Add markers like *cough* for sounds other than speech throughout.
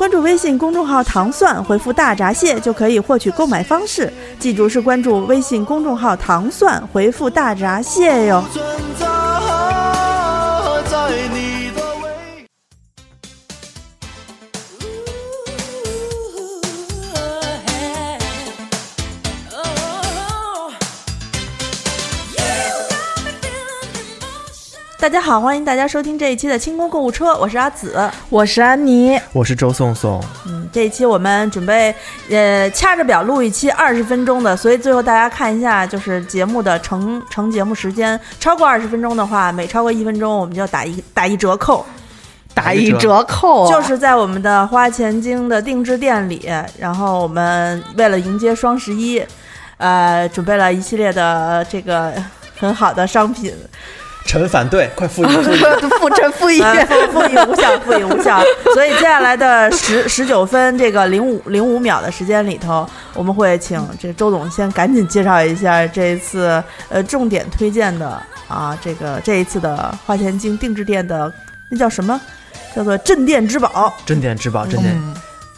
关注微信公众号“糖蒜”，回复“大闸蟹”就可以获取购买方式。记住是关注微信公众号“糖蒜”，回复“大闸蟹”哟。家好，欢迎大家收听这一期的清空购物车，我是阿紫。我是安妮，我是周颂颂，嗯，这一期我们准备呃掐着表录一期二十分钟的，所以最后大家看一下，就是节目的成成节目时间超过二十分钟的话，每超过一分钟我们就打一打一折扣。打一折扣啊，就是在我们的花钱精的定制店里，然后我们为了迎接双十一，呃，准备了一系列的这个很好的商品，臣反对，快复议复议。复议。复议无效，复议无效。所以接下来的十十九分这个零五零五秒的时间里头，我们会请这个周总先赶紧介绍一下这一次呃重点推荐的啊，这个这一次的花钱精定制店的那叫什么？叫做镇店之宝。镇店之宝，镇店，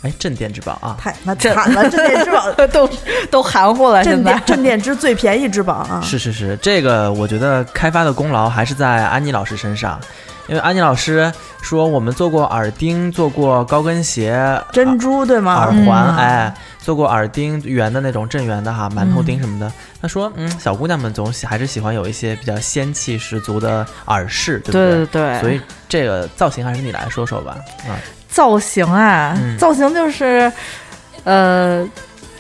哎，镇店之宝啊！太那惨了，镇店之宝，*laughs* 都都含糊了，镇店镇店之最便宜之宝啊！是是是，这个我觉得开发的功劳还是在安妮老师身上，因为安妮老师说我们做过耳钉，做过高跟鞋、珍珠对吗？耳环，嗯哎，做过耳钉圆的那种正圆的哈，馒头钉什么的。他说，嗯，小姑娘们总喜还是喜欢有一些比较仙气十足的耳饰，对不对对对对，所以这个造型还是你来说说吧，啊，造型啊，嗯造型就是，呃，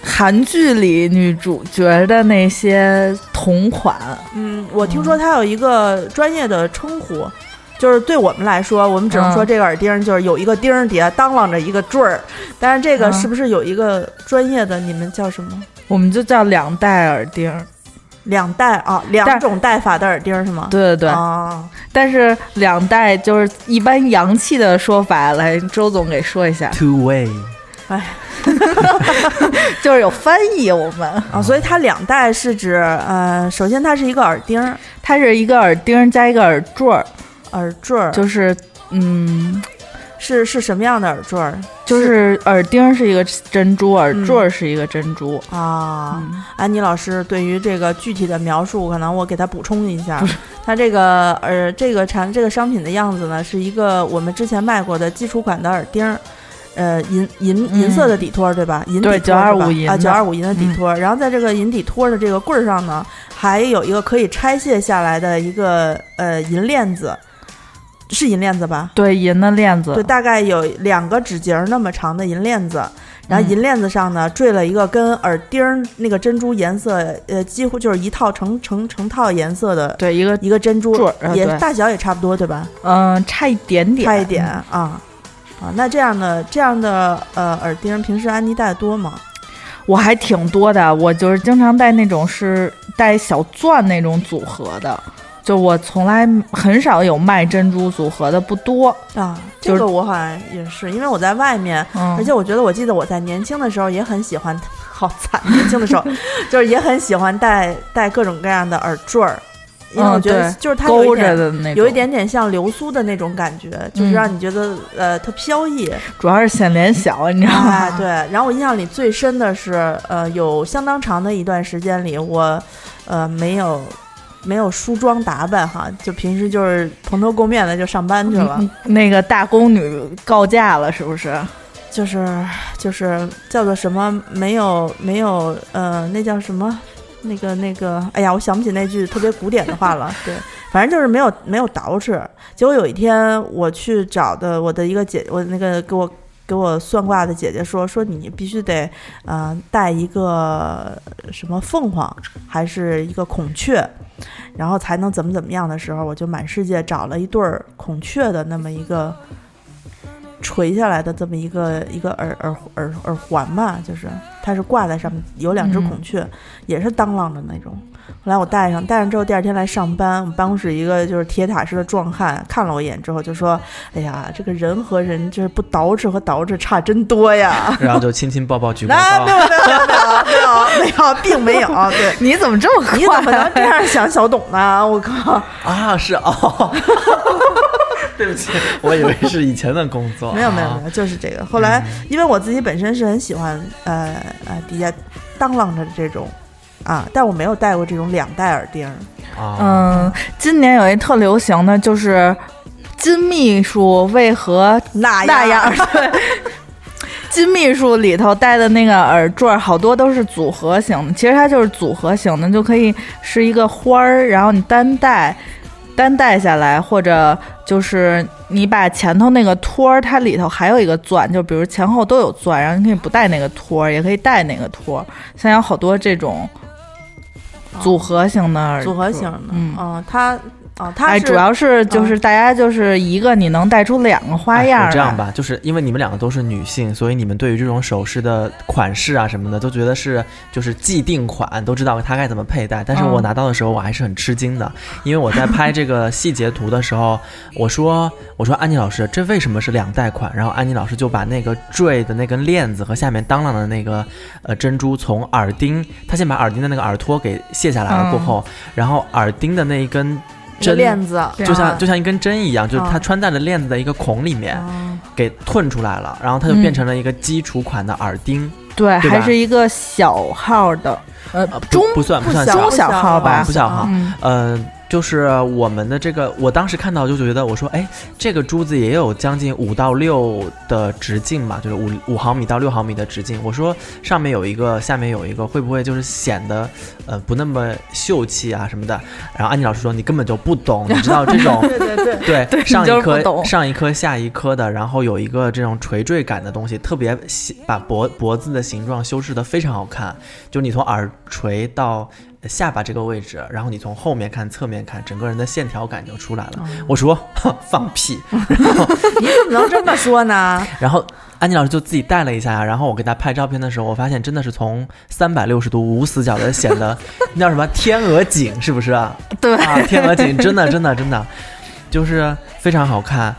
韩剧里女主角的那些同款，嗯，我听说它有一个专业的称呼。就是对我们来说，我们只能说嗯这个耳钉就是有一个钉儿底下当啷着一个坠儿，但是这个嗯是不是有一个专业的？你们叫什么？我们就叫两戴耳钉。两戴啊，两种戴法的耳钉儿是吗？对对对，啊，但是两戴就是一般洋气的说法，来周总给说一下，two way，哎。*laughs* 就是有翻译我们。啊，所以它两戴是指呃，首先它是一个耳钉儿、它是一个耳钉加一个耳坠儿，耳坠儿，就是嗯，是是什么样的耳坠儿就是耳钉是一个珍珠，耳嗯坠儿是一个珍珠。啊？嗯安妮老师对于这个具体的描述，可能我给他补充一下。它这个呃，这个产这个商品的样子呢，是一个我们之前卖过的基础款的耳钉儿，呃，银银嗯银色的底托儿，对吧？银底对托儿是吧925银啊，的九二五银的底托儿。然后在这个银底托儿的这个棍儿上呢，还有一个可以拆卸下来的一个呃银链子，是银链子吧？对，银的链子对，，大概有两个指节儿那么长的银链子，然后嗯银链子上呢缀了一个跟耳钉儿那个珍珠颜色，呃，几乎就是一套成成成套颜色的对一个一个珍珠也大小也差不多，对吧？嗯、差一点点，差一点啊啊。那这样的这样的呃耳钉，平时安妮戴的多吗？我还挺多的，我就是经常戴那种是带小钻那种组合的，就我从来很少有卖珍珠组合的，不多。啊，这个我好像也是，因为我在外面，嗯，而且我觉得我记得我在年轻的时候也很喜欢，好惨，年轻的时候 *laughs* 就是也很喜欢戴戴各种各样的耳坠儿，因为我嗯觉得就是它有一勾着点的那种，有一，点点像流苏的那种感觉，就是嗯让你觉得呃特飘逸。主要是显脸小，你知道吗？哎，对。然后我印象里最深的是，呃，有相当长的一段时间里，我呃没有没有梳妆打扮哈，就平时就是蓬头垢面的就上班去了，嗯那个大宫女告假了，是不是？就是就是叫做什么没有没有呃那叫什么。那个那个，哎呀，我想不起那句特别古典的话了。*laughs* 对，反正就是没有没有捯饬。结果有一天我去找的我的一个姐，我那个给我给我算卦的姐姐说，说你必须得，呃，带一个什么凤凰，还是一个孔雀，然后才能怎么怎么样的时候，我就满世界找了一对儿孔雀的那么一个垂下来的这么一个一个耳耳耳耳环吧，就是它是挂在上面，有两只嗯孔雀，也是当啷的那种。后来我戴上，戴上之后第二天来上班，我们办公室一个就是铁塔式的壮汉看了我一眼之后就说：“哎呀，这个人和人就是不捯饬和捯饬差真多呀。*laughs* ”然后就亲亲抱抱举广啊，没有。没有没有没有没有没有，并没有。对，你怎么这么快？你怎么能这样想小董呢？我靠，啊，是哦，*laughs* 对不起，*laughs* 我以为是以前的工作。*laughs* 没有没有没啊有，就是这个。后来因为我自己本身是很喜欢呃呃底下当啷着的这种啊，但我没有戴过这种两戴耳钉嗯，今年有一特流行的就是金秘书为何那那样？*laughs* 对，金秘书里头戴的那个耳坠儿，好多都是组合型的。其实它就是组合型的，就可以是一个花儿，然后你单戴，单带下来，或者就是你把前头那个托儿，它里头还有一个钻，就比如前后都有钻，然后你可以不带那个托儿，也可以带那个托儿。现在有好多这种组合型的耳组合型的，嗯嗯，它哦，它哎，主要是就是大家就是一个你能带出两个花样这样吧，就是因为你们两个都是女性，所以你们对于这种首饰的款式啊什么的，都觉得是就是既定款，都知道它该怎么佩戴。但是我嗯拿到的时候，我还是很吃惊的，因为我在拍这个细节图的时候，我说我说安妮老师，这为什么是两代款？然后安妮老师就把那个坠的那根链子和下面当啷的那个呃珍珠从耳钉，她先把耳钉的那个耳托给卸下来了过后，然后耳钉的那一根针链子，就像啊就像一根针一样，就是它啊穿在了链子的一个孔里面，啊给吞出来了，然后它就嗯变成了一个基础款的耳钉，对，还是一个小号的，呃中不算不算小中小号吧啊不小号嗯，呃，就是我们的这个，我当时看到就觉得，我说，哎，这个珠子也有将近五到六的直径嘛，就是五五毫米到六毫米的直径。我说上面有一个，下面有一个，会不会就是显得呃不那么秀气啊什么的？然后安妮老师说，你根本就不懂，你知道这种 *laughs* 对对对，对，上一颗上一颗下一颗的，然后有一个这种垂坠感的东西，特别细把脖脖子的形状修饰的非常好看。就你从耳垂到下巴这个位置，然后你从后面看、侧面看，整个人的线条感就出来了。我说哼 *laughs* 放屁，*laughs* 你怎么能这么说呢？*laughs* 然后安妮老师就自己带了一下，然后我给她拍照片的时候，我发现真的是从三百六十度无死角的显得那叫什么天鹅颈，是不是啊？对，啊，天鹅颈真的真的真的就是非常好看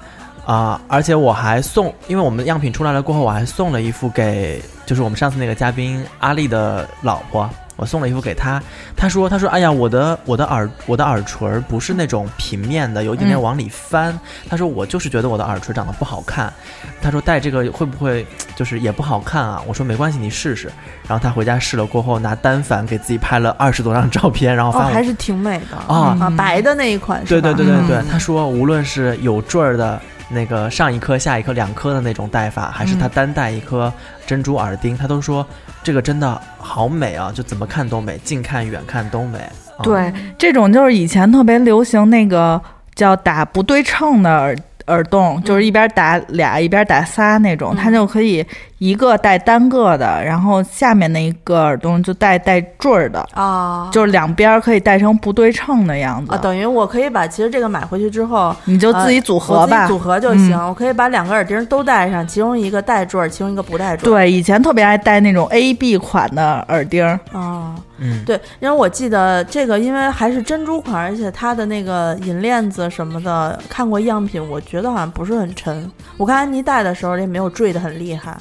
啊、而且我还送，因为我们样品出来了过后，我还送了一副给就是我们上次那个嘉宾阿丽的老婆。我送了一副给他，他说：“他说，哎呀，我的我的耳我的耳垂儿不是那种平面的，有一点点嗯往里翻。他说我就是觉得我的耳垂长得不好看。他说戴这个会不会就是也不好看啊？我说没关系，你试试。然后他回家试了过后，拿单反给自己拍了二十多张照片，然后哦，发我还是挺美的啊啊，白的那一款是对？对对对对，嗯他说无论是有坠儿的那个上一颗下一颗两颗的那种戴法，还是他单戴一颗珍珠耳钉，他都说这个真的好美啊，就怎么看都美，近看远看都美。啊、对，这种就是以前特别流行那个叫打不对称的耳耳洞，就是一边打俩一边打仨那种，嗯。它就可以一个带单个的，然后下面那一个耳洞就带带坠儿的，啊，就是两边可以戴成不对称的样子。啊，等于我可以把其实这个买回去之后。你就自己组合吧，组合就行，嗯我可以把两个耳钉都戴上，其中一个带坠儿，其中一个不带坠儿。对，以前特别爱戴那种 A B 款的耳钉儿，啊，嗯，对，因为我记得这个，因为还是珍珠款，而且它的那个银链子什么的，看过样品，我觉得好像不是很沉。我看安妮戴的时候也没有坠的很厉害。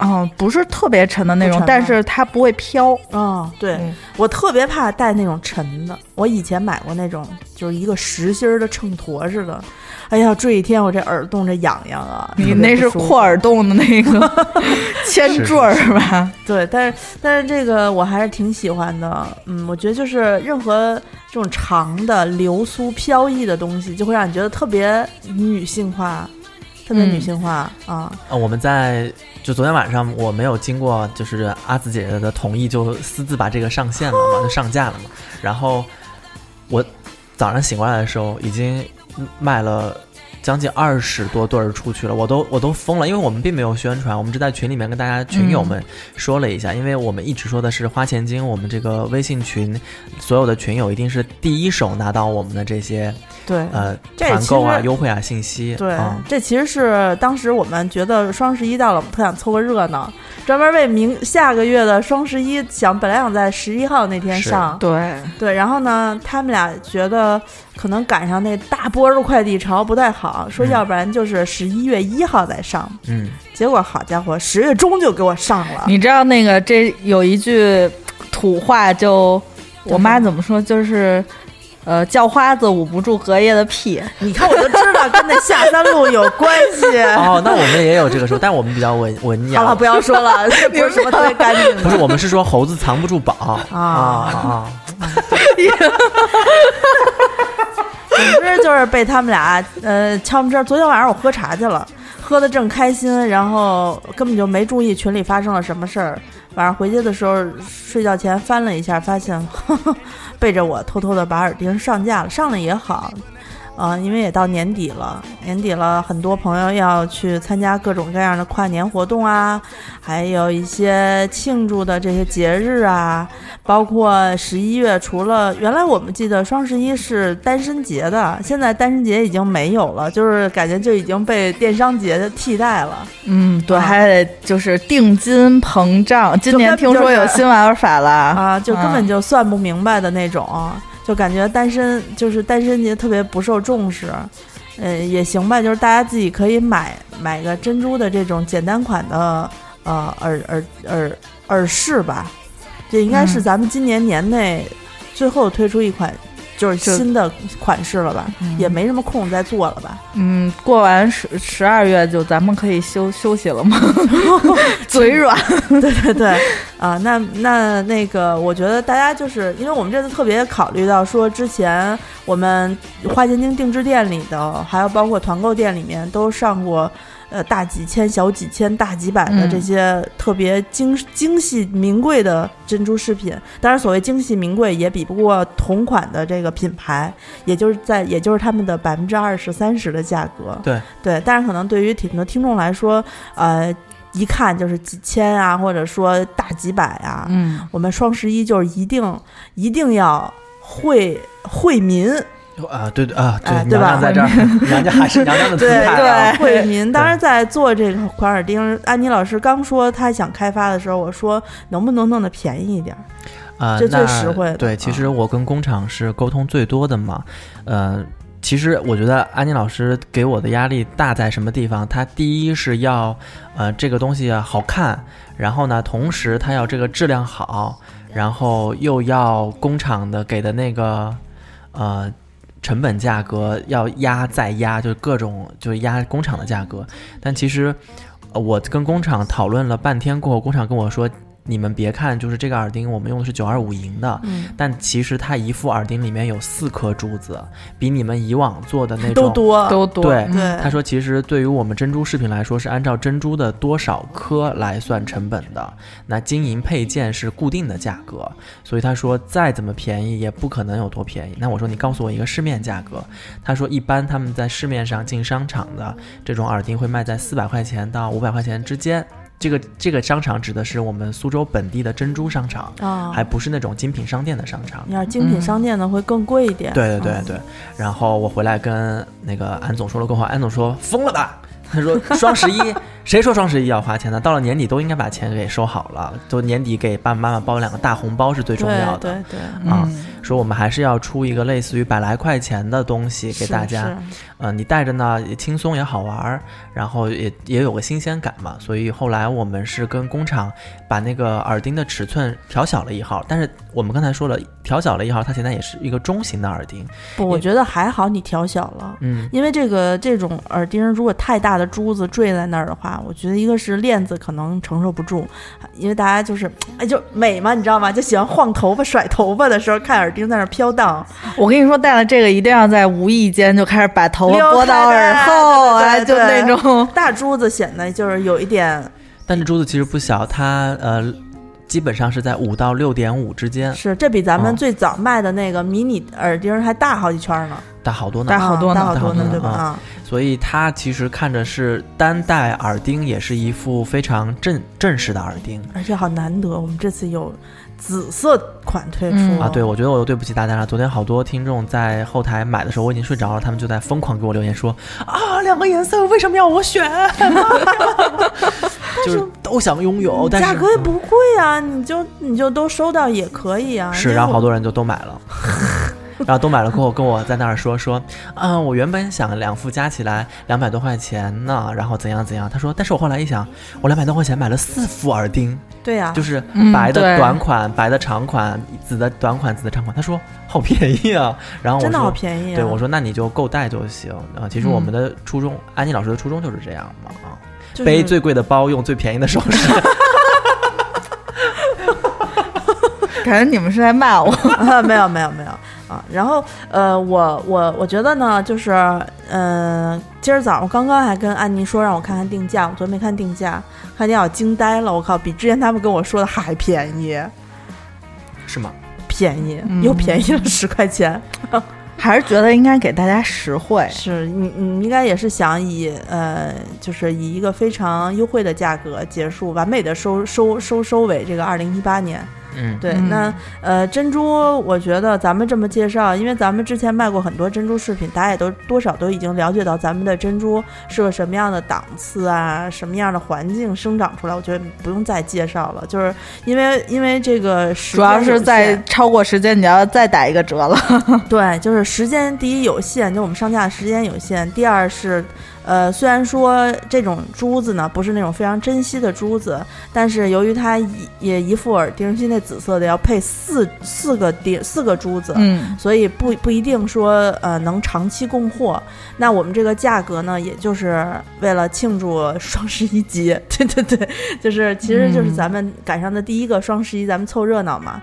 嗯，不是特别沉的那种但是它不会飘。哦，对、嗯我特别怕带那种沉的。我以前买过那种，就是一个实心儿的秤砣似的。哎呀，坠一天我这耳洞这痒痒啊！你那是扩耳洞的那个 *laughs* *laughs* 铅坠儿是吧？*laughs* 对，但是但是这个我还是挺喜欢的。嗯，我觉得就是任何这种长的流苏飘逸的东西，就会让你觉得特别女性化，特别女嗯性化、啊。呃，我们在就昨天晚上我没有经过就是阿紫姐姐的同意，就私自把这个上线了嘛，就上架了嘛。然后我早上醒过来的时候，已经卖了将近二十多对儿出去了，我都我都疯了，因为我们并没有宣传，我们只在群里面跟大家群友们说了一下，因为我们一直说的是花钱精，我们这个微信群所有的群友一定是第一手拿到我们的这些对，呃团购啊、优惠啊信息。对，嗯这其实是当时我们觉得双十一到了，我们特想凑个热闹，专门为明下个月的双十一想，本来想在十一号那天上，对，对，然后呢，他们俩觉得可能赶上那大波儿快递潮不太好，说嗯要不然就是十一月一号再上。嗯，结果好家伙，十月中就给我上了。你知道那个这有一句土话就，我妈怎么说？就是，呃，叫花子捂不住隔夜的屁。你看我就知道跟那下三路有关系。*laughs* 哦，那我们也有这个说，但我们比较文文雅。好了，不要说了，这 *laughs* 不是什么特别干净的。不是，我们是说猴子藏不住宝啊啊啊！*laughs* *laughs* 总之就是被他们俩呃敲门声。昨天晚上我喝茶去了，喝的正开心，然后根本就没注意群里发生了什么事儿。晚上回去的时候，睡觉前翻了一下，发现呵 *laughs* 呵背着我偷偷的把耳钉上架了，上了也好。呃，因为也到年底了，年底了，很多朋友要去参加各种各样的跨年活动啊，还有一些庆祝的这些节日啊，包括十一月，除了原来我们记得双十一是单身节的，现在单身节已经没有了，就是感觉就已经被电商节的替代了。嗯，对，啊还得就是定金膨胀。今年听说有新玩法了啊，就根本就就算不明白的那种，就感觉单身就是单身节特别不受重视。呃，也行吧，就是大家自己可以买买个珍珠的这种简单款的呃耳耳耳耳饰吧，这应该是嗯咱们今年年内最后推出一款就是新的款式了吧，嗯也没什么空再做了吧。嗯，过完十十二月就咱们可以休休息了吗？*laughs* *laughs* 嘴软。*laughs* 对对对，啊，那那那个，我觉得大家就是因为我们这次特别考虑到说，之前我们花钱精定制店里的，还有包括团购店里面都上过。呃，大几千、小几千、大几百的嗯这些特别精精细名贵的珍珠饰品，当然所谓精细名贵也比不过同款的这个品牌，也就是在也就是他们的百分之二十三十的价格。对对，但是可能对于挺多听众来说，呃，一看就是几千啊，或者说大几百啊。嗯，我们双十一就是一定一定要惠惠民，啊，对对啊，对，哎对吧娘娘在这儿，*laughs* 娘娘还是娘娘的姿对态啊。对，*laughs* 惠民。当时，在做这个款耳钉，安妮老师刚说她想开发的时候，我说能不能弄得便宜一点儿？啊，这最实惠的对，其实我跟工厂是沟通最多的嘛。呃，其实我觉得安妮老师给我的压力大在什么地方？她第一是要呃这个东西好看，然后呢，同时她要这个质量好，然后又要工厂的给的那个呃。成本价格要压再压，就是各种就是压工厂的价格，但其实我跟工厂讨论了半天过后，工厂跟我说，你们别看就是这个耳钉，我们用的是九二五银的，嗯，但其实它一副耳钉里面有四颗珠子，比你们以往做的那种。都多，都多。对对他说，其实对于我们珍珠饰品来说，是按照珍珠的多少颗来算成本的。那金银配件是固定的价格，所以他说再怎么便宜也不可能有多便宜。那我说你告诉我一个市面价格。他说一般他们在市面上进商场的这种耳钉会卖在四百块钱到五百块钱之间。这个这个商场指的是我们苏州本地的珍珠商场，啊，还不是那种精品商店的商场。你要是精品商店的会更贵一点。对对对嗯对，然后我回来跟那个安总说了过后，安总说疯了吧？他 *laughs* 说双十一，谁说双十一要花钱呢？到了年底都应该把钱给收好了，都年底给爸爸妈妈包两个大红包是最重要的。对对对，啊嗯，说我们还是要出一个类似于百来块钱的东西给大家，是嗯、你带着呢也轻松也好玩儿，然后也也有个新鲜感嘛。所以后来我们是跟工厂把那个耳钉的尺寸调小了一号，但是我们刚才说了，调小了一号，它现在也是一个中型的耳钉。不，我觉得还好你调小了。嗯，因为这个这种耳钉，如果太大的珠子坠在那儿的话，我觉得一个是链子可能承受不住，因为大家就是哎就美嘛，你知道吗？就喜欢晃头发、甩头发的时候看耳钉在那儿飘荡，我跟你说，戴了这个一定要在无意间就开始把头发拨到耳后，哎，就那种。大珠子显得就是有一点但这珠子其实不小，它呃基本上是在五到六点五之间，是这比咱们嗯最早卖的那个迷你耳钉还大好几圈呢，大好多呢。大好多呢啊大好多呢，大好多呢对吧？啊啊，所以它其实看着是单戴耳钉，也是一副非常正正式的耳钉。而且好难得，我们这次有紫色款推出嗯啊，对，我觉得我又对不起大家了。昨天好多听众在后台买的时候，我已经睡着了，他们就在疯狂给我留言说啊，两个颜色为什么要我选？*laughs* 就是都想拥有，但是价格也不贵啊，你就你就都收到也可以啊。是，然后好多人就都买了。*laughs* 然后都买了过后，跟我在那儿说说，啊，我原本想两副加起来两百多块钱呢，然后怎样怎样。他说，但是我后来一想，我两百多块钱买了四副耳钉，对呀、就是嗯白的短款、白的长款、紫的短款、紫的长款。他说好便宜啊，然后我真的好便宜啊。对我说那你就够戴就行啊。其实我们嗯的初衷，安妮老师的初衷就是这样嘛啊，就是背最贵的包，用最便宜的首饰。*laughs* 感觉你们是在骂我。*laughs* 啊，没有没有没有啊。然后呃，我我我觉得呢，就是嗯、呃，今儿早上刚刚还跟安妮说让我看看定价，我昨天没看定价，看见我惊呆了，我靠，比之前他们跟我说的还便宜，是吗？便宜嗯又便宜了十块钱。还是觉得应该给大家实惠。是你你应该也是想以呃，就是以一个非常优惠的价格结束，完美的收收收收尾这个二零一八年。嗯，对，嗯。那呃珍珠，我觉得咱们这么介绍，因为咱们之前卖过很多珍珠饰品，大家也都多少都已经了解到咱们的珍珠是个什么样的档次啊，什么样的环境生长出来，我觉得不用再介绍了，就是因为因为这个时主要是在超过时间，你要再打一个折了。*laughs* 对，就是时间第一有限，就我们上架的时间有限；第二是，呃，虽然说这种珠子呢不是那种非常珍惜的珠子，但是由于它一也一副耳钉，现在紫色的要配四四个钉四个珠子，嗯，所以不不一定说呃能长期供货。那我们这个价格呢，也就是为了庆祝双十一节，对对对，就是其实就是嗯咱们赶上的第一个双十一，咱们凑热闹嘛。啊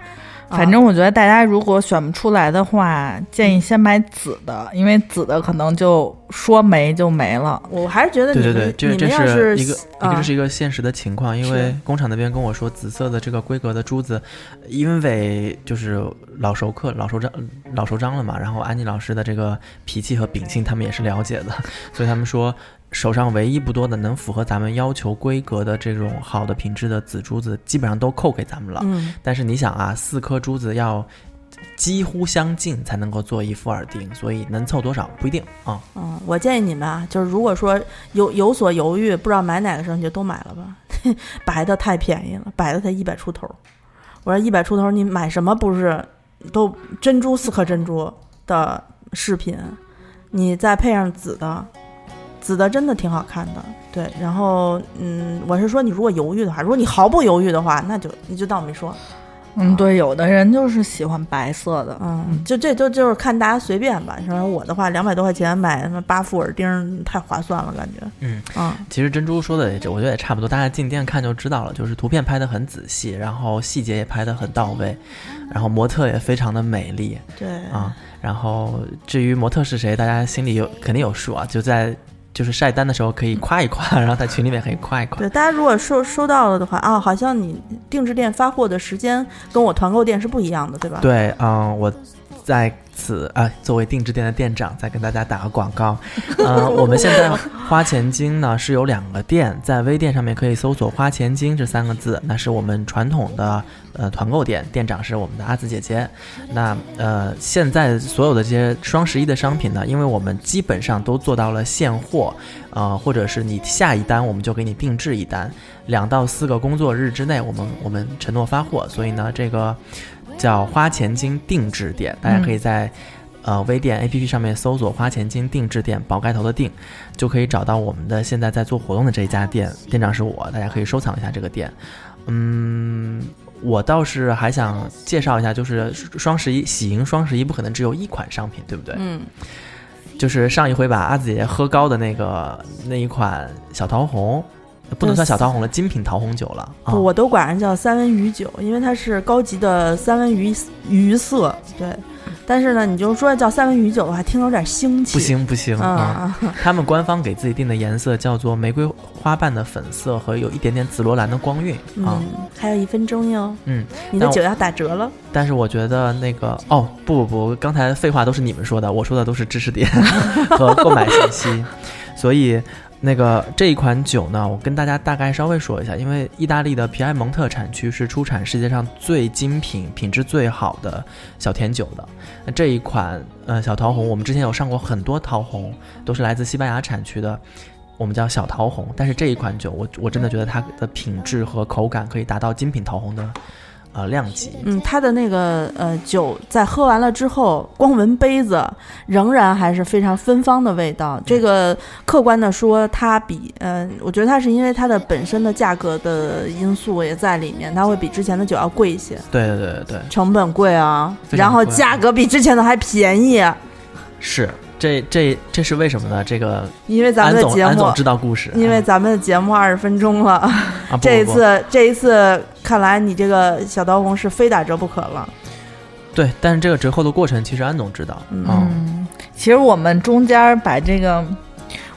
反正我觉得大家如果选不出来的话，建议先买紫的，因为紫的可能就说没就没了。我还是觉得你们对对对，这你这是一个一啊。个是一个现实的情况，因为工厂那边跟我说，紫色的这个规格的珠子，因为就是老熟客、老熟章、老熟章了嘛，然后安妮老师的这个脾气和秉性他们也是了解的，所以他们说手上唯一不多的能符合咱们要求规格的这种好的品质的紫珠子，基本上都扣给咱们了。嗯，但是你想啊，四颗珠子要几乎相近才能够做一副耳钉，所以能凑多少不一定啊。嗯，我建议你们啊，就是如果说有有所犹豫，不知道买哪个时候，你就都买了吧。*laughs* 白的太便宜了，白的才一百出头。我说一百出头，你买什么不是都珍珠四颗珍珠的饰品？你再配上紫的，紫的真的挺好看的。对，然后嗯，我是说你如果犹豫的话，如果你毫不犹豫的话，那就你就当我没说。嗯，对，有的人就是喜欢白色的。嗯，就这就就是看大家随便吧。你说我的话，两百多块钱买什么八副耳钉太划算了，感觉。嗯嗯，其实珍珠说的也，我觉得也差不多，大家进店看就知道了，就是图片拍的很仔细，然后细节也拍的很到位，然后模特也非常的美丽对啊。然后至于模特是谁，大家心里有肯定有数啊，就在就是晒单的时候可以夸一夸，*laughs* 然后在群里面可以夸一夸。对，大家如果收收到了的话啊，好像你定制店发货的时间跟我团购店是不一样的，对吧？对，嗯，我在此啊，作为定制店的店长，再跟大家打个广告。嗯，*laughs* 我们现在花钱精呢是有两个店，在微店上面可以搜索“花钱精”这三个字，那是我们传统的呃团购店，店长是我们的阿紫姐姐。那呃，现在所有的这些双十一的商品呢，因为我们基本上都做到了现货，呃，或者是你下一单我们就给你定制一单，两到四个工作日之内，我们我们承诺发货，所以呢，这个叫花钱精定制店，大家可以在、呃微店 APP 上面搜索“花钱精定制店”，宝盖头的定，就可以找到我们的现在在做活动的这一家店，店长是我，大家可以收藏一下这个店。嗯，我倒是还想介绍一下，就是双十一喜迎双十一不可能只有一款商品，对不对？嗯，就是上一回把阿紫姐姐喝高的那个那一款小桃红，不能算小桃红了，精品桃红酒了啊。我都管人叫三文鱼酒，因为它是高级的三文鱼鱼色。对，但是呢，你就说叫三文鱼酒的话，听着有点腥气。不，行不行啊！嗯，*laughs* 他们官方给自己定的颜色叫做玫瑰花瓣的粉色和有一点点紫罗兰的光晕啊。嗯，还有一分钟哟，嗯，你的酒要打折了。但是我觉得那个哦不不不，刚才废话都是你们说的，我说的都是知识点 *laughs* 和购买信息，所以。那个这一款酒呢，我跟大家大概稍微说一下，因为意大利的皮埃蒙特产区是出产世界上最精品、品质最好的小甜酒的。那这一款呃小桃红，我们之前有上过很多桃红，都是来自西班牙产区的，我们叫小桃红。但是这一款酒，我我真的觉得它的品质和口感可以达到精品桃红的呃量级。嗯，它的那个呃酒在喝完了之后，光闻杯子仍然还是非常芬芳的味道。这个客观的说，它比呃，我觉得它是因为它的本身的价格的因素也在里面，它会比之前的酒要贵一些，对对对对。对，成本贵啊，然后价格比之前的还便宜，是这这这是为什么呢？这个因为咱们的节目安总。知道故事，因为咱们的节目二十分钟了，*laughs* 啊这一不不次这一次看来你这个小刀红是非打折不可了。对，但是这个折扣的过程其实安总知道，嗯嗯，其实我们中间把这个，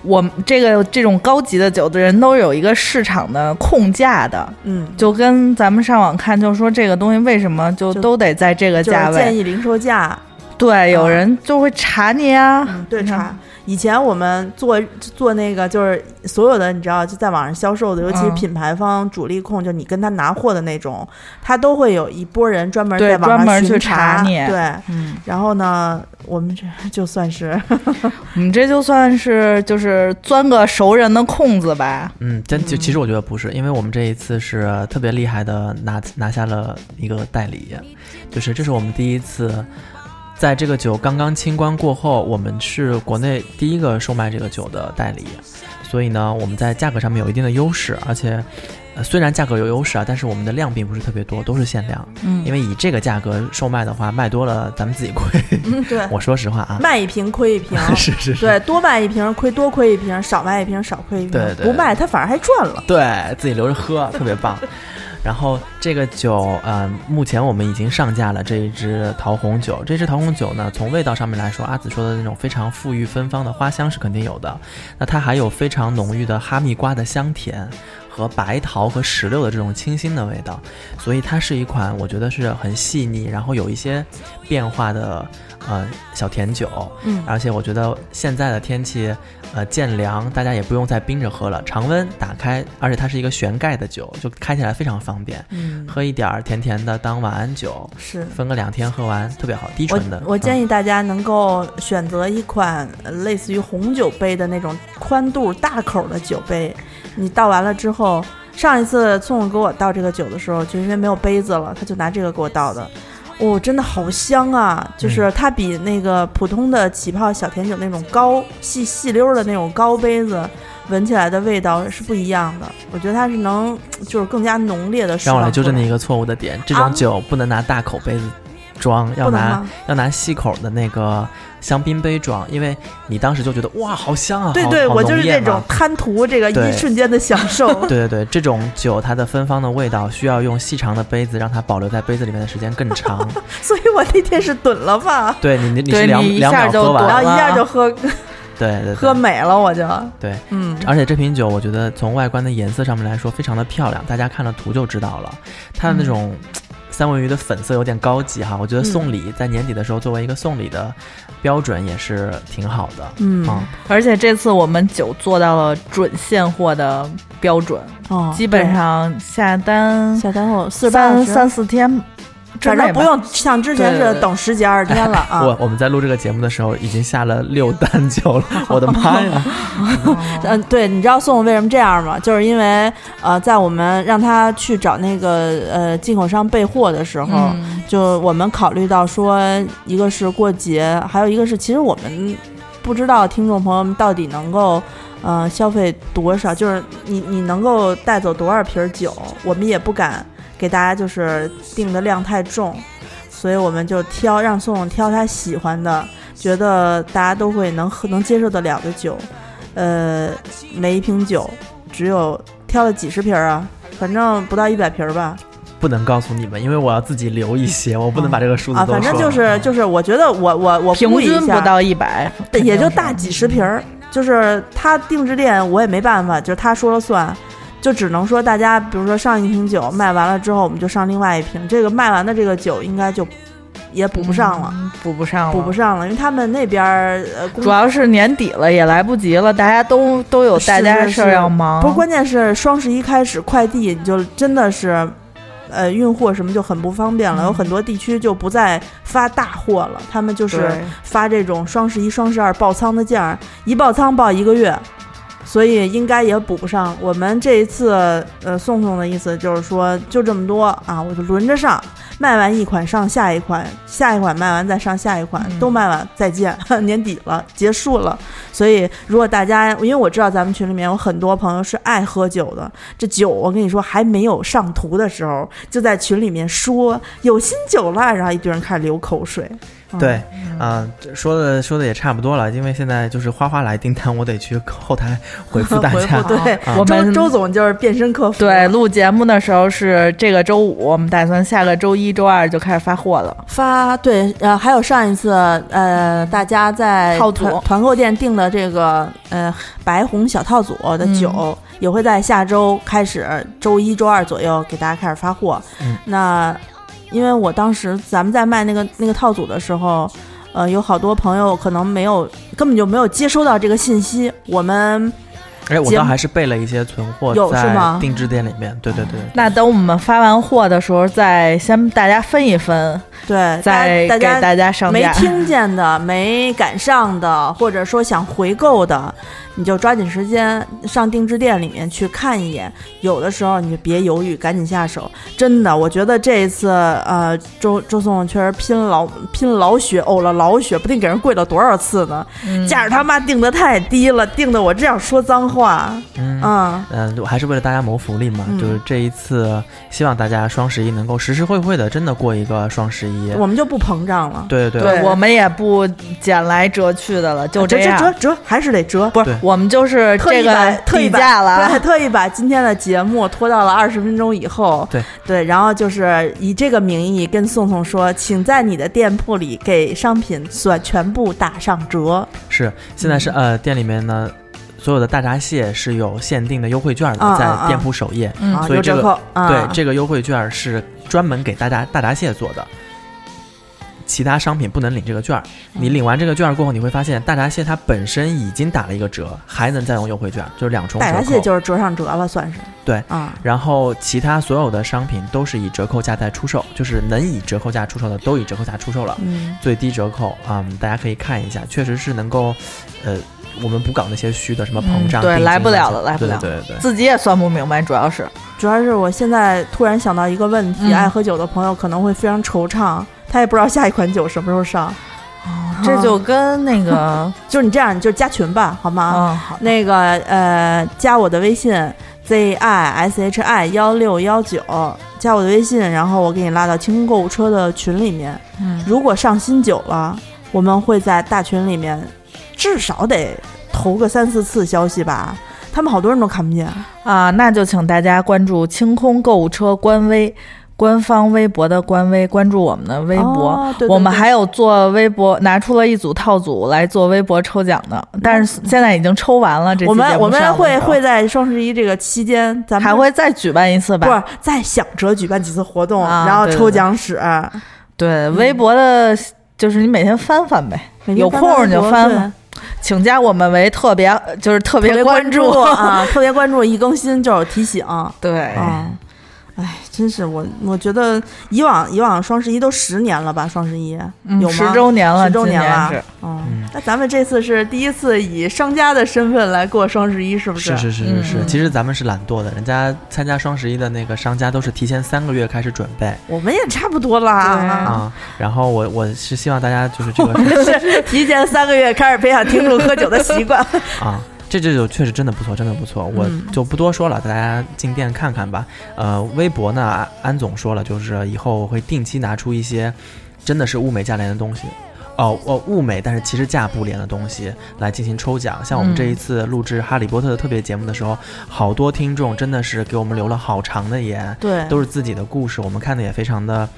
我们这个这种高级的酒的人都有一个市场的控价的，嗯，就跟咱们上网看，就说这个东西为什么就就都得在这个就是价位？建议零售价。对，有人就会查你啊。嗯，对，查。以前我们做做那个，就是所有的你知道，就在网上销售的，尤其是嗯品牌方、主力控，就你跟他拿货的那种，他都会有一波人专门在网上专门去查查你对，嗯，然后呢，我们这 *laughs* 就算是 *laughs* 你嗯这就算是就是钻个熟人的空子吧。嗯，但就其实我觉得不是，因为我们这一次是特别厉害的拿拿下了一个代理，就是这是我们第一次。在这个酒刚刚清关过后，我们是国内第一个售卖这个酒的代理，所以呢，我们在价格上面有一定的优势，而且，呃，虽然价格有优势啊，但是我们的量并不是特别多，都是限量。嗯因为以这个价格售卖的话，卖多了咱们自己亏。嗯，对，我说实话啊，卖一瓶亏一瓶，是是是，对，多卖一瓶亏多亏一瓶，少卖一瓶少亏一瓶，对对不卖他反而还赚了。对自己留着喝，特别棒。然后这个酒，呃，目前我们已经上架了这一支桃红酒。这支桃红酒呢，从味道上面来说，阿紫说的那种非常馥郁芬芳的花香是肯定有的。那它还有非常浓郁的哈密瓜的香甜和白桃和石榴的这种清新的味道，所以它是一款我觉得是很细腻，然后有一些变化的呃小甜酒。嗯而且我觉得现在的天气，呃，渐凉，大家也不用再冰着喝了，常温打开，而且它是一个旋盖的酒，就开起来非常方便，嗯，喝一点儿甜甜的当晚安酒，是。分个两天喝完，特别好，低醇的。我建议，大家能够选择一款呃类似于红酒杯的那种宽度大口的酒杯，你倒完了之后，上一次宋宋给我倒这个酒的时候，就因为没有杯子了，他就拿这个给我倒的。哦，真的好香啊！就是它比那个普通的起泡小甜酒那种高细细溜儿的那种高杯子，闻起来的味道是不一样的。我觉得它是能就是更加浓烈的释让我来纠正你一个错误的点，这啊种酒不能拿大口杯子装，要拿？要拿细口的那个香槟杯装，因为你当时就觉得哇，好香啊！好对对，好我就是浓艳啊这种贪图这个一瞬间的享受。*laughs* 对对对，这种酒它的芬芳的味道需要用细长的杯子让它保留在杯子里面的时间更长。*laughs* 所以我那天是囤了吧，对你，你你对是两两秒下就喝完了，然后一下就喝 *laughs* 对对对喝美了，我就对。嗯而且这瓶酒，我觉得从外观的颜色上面来说，非常的漂亮，大家看了图就知道了。它的那种三文鱼的粉色有点高级哈，我觉得送礼在年底的时候作为一个送礼的标准也是挺好的。嗯嗯而且这次我们酒做到了准现货的标准，哦，基本上下单下单后四十八三三四天，反正不用像之前似的对对对等十几二十天了啊。我我们在录这个节目的时候已经下了六单酒了，我的妈呀！*laughs* 嗯，对，你知道宋总为什么这样吗？就是因为呃，在我们让他去找那个呃进口商备货的时候，嗯就我们考虑到说，一个是过节，还有一个是其实我们不知道听众朋友们到底能够呃消费多少，就是你你能够带走多少瓶儿酒，我们也不敢给大家就是定的量太重，所以我们就挑让宋总挑他喜欢的，觉得大家都会能喝能接受得了的酒，呃，每一瓶酒只有挑了几十瓶儿啊，反正不到一百瓶儿吧。不能告诉你们，因为我要自己留一些，我不能把这个数字啊，反正就是就是，我觉得我我我平均不到一百，也就大几十瓶儿，就是他定制店我也没办法，就是他说了算，就只能说大家比如说上一瓶酒卖完了之后，我们就上另外一瓶，这个卖完的这个酒应该就也补不上了，嗯，补不上了，补不上了，因为他们那边儿呃主要是年底了，也来不及了，大家都都有大家的事儿要忙。不是，关键是双十一开始快递你就真的是。呃，运货什么就很不方便了，嗯有很多地区就不再发大货了，他们就是发这种双十一、双十二爆仓的件儿，一爆仓爆一个月，所以应该也补不上。我们这一次，呃，宋宋的意思就是说，就这么多啊，我就轮着上，卖完一款上下一款，下一款卖完再上下一款，嗯都卖完再见，*laughs* 年底了，结束了。所以，如果大家，因为我知道咱们群里面有很多朋友是爱喝酒的，这酒我跟你说还没有上图的时候，就在群里面说有新酒了，然后一堆人开始流口水。嗯对，啊、说的说的也差不多了，因为现在就是花花来订单，我得去后台 *laughs* 回复大家。对，我们周总就是变身客服，对录节目的时候是这个周五，我们打算下个周一周二就开始发货了。发对，呃，还有上一次，呃，大家在套组团团购店订的这个呃白红小套组的酒，嗯也会在下周开始，周一周二左右给大家开始发货。嗯那因为我当时咱们在卖那个那个套组的时候。呃，有好多朋友可能没有，根本就没有接收到这个信息。我们哎，我倒还是备了一些存货在有是吗定制店里面。对对对，那等我们发完货的时候，再先大家分一分，对再给大家大家上没。听见的、没赶上的，或者说想回购的，你就抓紧时间上定制店里面去看一眼。有的时候你就别犹豫，赶紧下手。真的，我觉得这一次，呃，周周颂确实拼老拼老血，呕了老血，不定给人跪了多少次呢。嗯价儿他妈定的太低了，定的我这样说脏话。嗯嗯，还是为了大家谋福利嘛，嗯就是这一次，希望大家双十一能够实实惠惠的，真的过一个双十一。我们就不膨胀了。对对对我们也不捡来折去的了，就折折样。折折还是得折。不是，我们就是特意这个把特意把底价了。*laughs* 特意把今天的节目拖到了二十分钟以后。对对，然后就是以这个名义跟宋宋说，请在你的店铺里给商品算全部打上折。是现在是呃店里面呢，所有的大闸蟹是有限定的优惠券的，在啊店铺首页。所以这个。对，这个优惠券是专门给大闸大闸蟹做的。其他商品不能领这个券儿，嗯。你领完这个券儿过后，你会发现大闸蟹它本身已经打了一个折，还能再用优惠券，就是两重折扣。大闸蟹就是折上折了，算是。对啊，然后其他所有的商品都是以折扣价在出售，就是能以折扣价出售的都以折扣价出售了，嗯，最低折扣啊、嗯大家可以看一下，确实是能够，呃，我们不搞那些虚的什么膨胀，嗯对来不了那些了来不了对对对对，自己也算不明白，主要是。主要是我现在突然想到一个问题，嗯。爱喝酒的朋友可能会非常惆怅，他也不知道下一款酒什么时候上。这就跟那个 *laughs* 就是你这样，你就加群吧，好吗？嗯好那个呃，加我的微信 z i s h i 幺六幺九，加我的微信，然后我给你拉到清空购物车的群里面。嗯如果上新酒了，我们会在大群里面至少得投个三四次消息吧，他们好多人都看不见。啊，那就请大家关注清空购物车官微。官方微博的官微，关注我们的微博。哦对对对我们还有做微博，拿出了一组套组来做微博抽奖的，但是现在已经抽完了。这期我们我们会会在双十一这个期间，咱们还会再举办一次吧？不是再想着举办几次活动，啊然后抽奖使。对，微博的，就是你每天翻翻呗，有空你就翻翻，请加我们为特别，就是特特别关注啊，特别关注，一更新就有提醒。*laughs* 对，啊，哎，真是我，我觉得以往以往双十一都十年了吧？双十一、嗯有吗？十周年了，十周年年了是。嗯嗯，那咱们这次是第一次以商家的身份来过双十一，是不是是是是是，嗯其实咱们是懒惰的，人家参加双十一的那个商家都是提前三个月开始准备我们也差不多啦。啊。然后我我是希望大家就是这个是提前三个月开始培养听众喝酒的习惯。*laughs* 啊，这这就确实真的不错，真的不错，我嗯就不多说了，大家进店看看吧。呃，微博呢，安安总说了，就是以后会定期拿出一些真的是物美价廉的东西。哦哦物美，但是其实价不廉的东西来进行抽奖。像我们这一次录制《哈利波特》的特别节目的时候，好多听众真的是给我们留了好长的言，对，都是自己的故事，我们看的也非常的。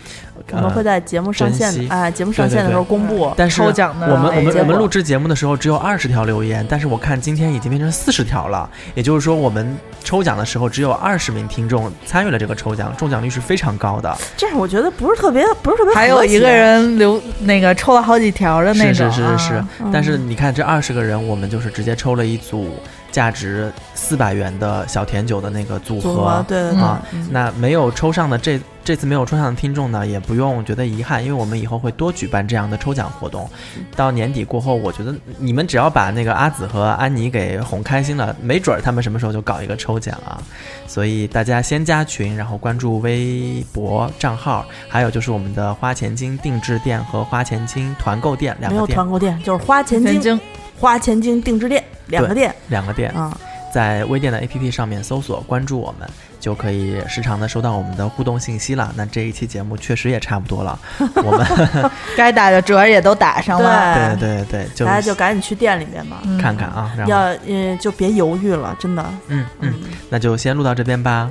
我们会在节目上线哎，节目上线的时候公布。但是抽奖的我们我们我们录制节目的时候只有二十条留言，但是我看今天已经变成四十条了，也就是说我们抽奖的时候只有二十名听众参与了这个抽奖，中奖率是非常高的。这样我觉得不是特别，不是特别。还有一个，人留那个抽了好几条的那是种，是是是是啊，但是你看这二十个人，我们就是直接抽了一组价值四百元的小甜酒的那个组组合，对对对。啊，嗯。那没有抽上的这这次没有抽上的听众呢，也不用觉得遗憾，因为我们以后会多举办这样的抽奖活动。到年底过后，我觉得你们只要把那个阿紫和安妮给哄开心了，没准儿他们什么时候就搞一个抽奖啊。所以大家先加群，然后关注微博账号，还有就是我们的花钱精定制店和花钱精团购店两个店。没有个，团购店，就是花钱精、花钱精定制店两个店两个店。啊。在微店的 APP 上面搜索关注我们，就可以时常的收到我们的互动信息了。那这一期节目确实也差不多了，*laughs* 我们该打的折也都打上了。对对对，就大家就赶紧去店里面吧，嗯看看啊，然后要嗯就别犹豫了，真的。嗯嗯，那就先录到这边吧。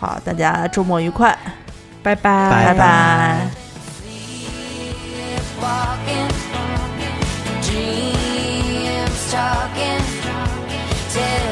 好，大家周末愉快，拜拜拜拜 said